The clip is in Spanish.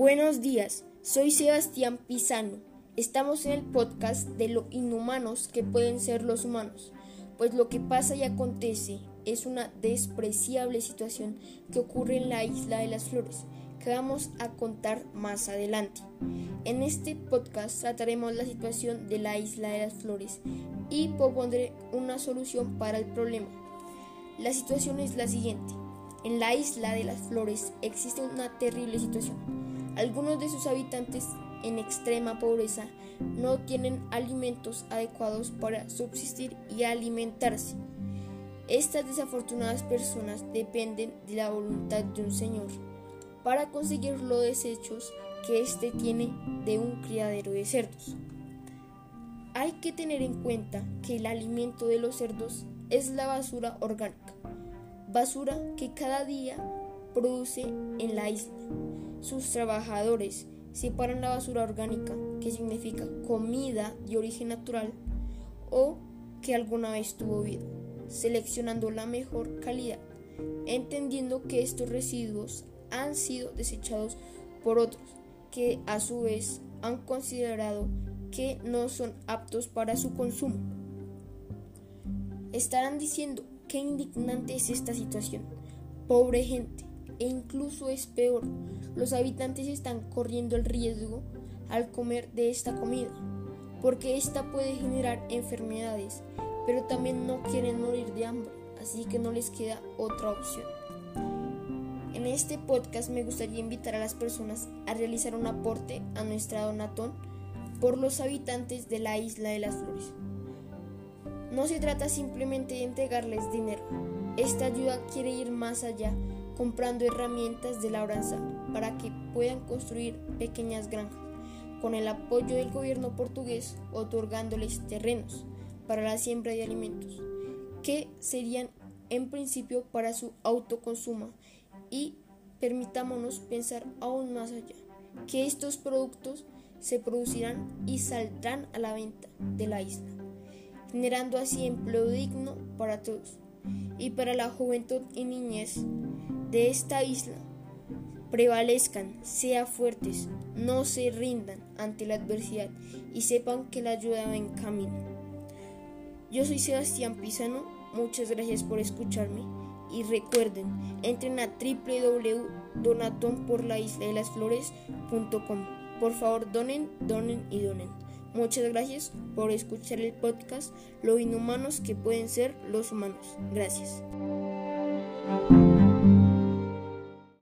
Buenos días, soy Sebastián Pisano. Estamos en el podcast de lo inhumanos que pueden ser los humanos, pues lo que pasa y acontece es una despreciable situación que ocurre en la isla de las flores, que vamos a contar más adelante. En este podcast trataremos la situación de la isla de las flores y propondré una solución para el problema. La situación es la siguiente. En la isla de las flores existe una terrible situación. Algunos de sus habitantes en extrema pobreza no tienen alimentos adecuados para subsistir y alimentarse. Estas desafortunadas personas dependen de la voluntad de un señor para conseguir los desechos que éste tiene de un criadero de cerdos. Hay que tener en cuenta que el alimento de los cerdos es la basura orgánica, basura que cada día produce en la isla. Sus trabajadores separan la basura orgánica, que significa comida de origen natural o que alguna vez tuvo vida, seleccionando la mejor calidad, entendiendo que estos residuos han sido desechados por otros que a su vez han considerado que no son aptos para su consumo. Estarán diciendo qué indignante es esta situación. Pobre gente, e incluso es peor, los habitantes están corriendo el riesgo al comer de esta comida, porque esta puede generar enfermedades, pero también no quieren morir de hambre, así que no les queda otra opción. En este podcast me gustaría invitar a las personas a realizar un aporte a nuestra donatón por los habitantes de la isla de las flores. No se trata simplemente de entregarles dinero. Esta ayuda quiere ir más allá, comprando herramientas de labranza para que puedan construir pequeñas granjas, con el apoyo del gobierno portugués otorgándoles terrenos para la siembra de alimentos, que serían en principio para su autoconsumo. Y permitámonos pensar aún más allá, que estos productos se producirán y saldrán a la venta de la isla, generando así empleo digno para todos y para la juventud y niñez de esta isla. Prevalezcan, sean fuertes, no se rindan ante la adversidad y sepan que la ayuda va en camino. Yo soy Sebastián Pisano, muchas gracias por escucharme y recuerden, entren a www.donatonporlaisladelaslores.com. Por favor, donen, donen y donen. Muchas gracias por escuchar el podcast Lo inhumanos que pueden ser los humanos. Gracias.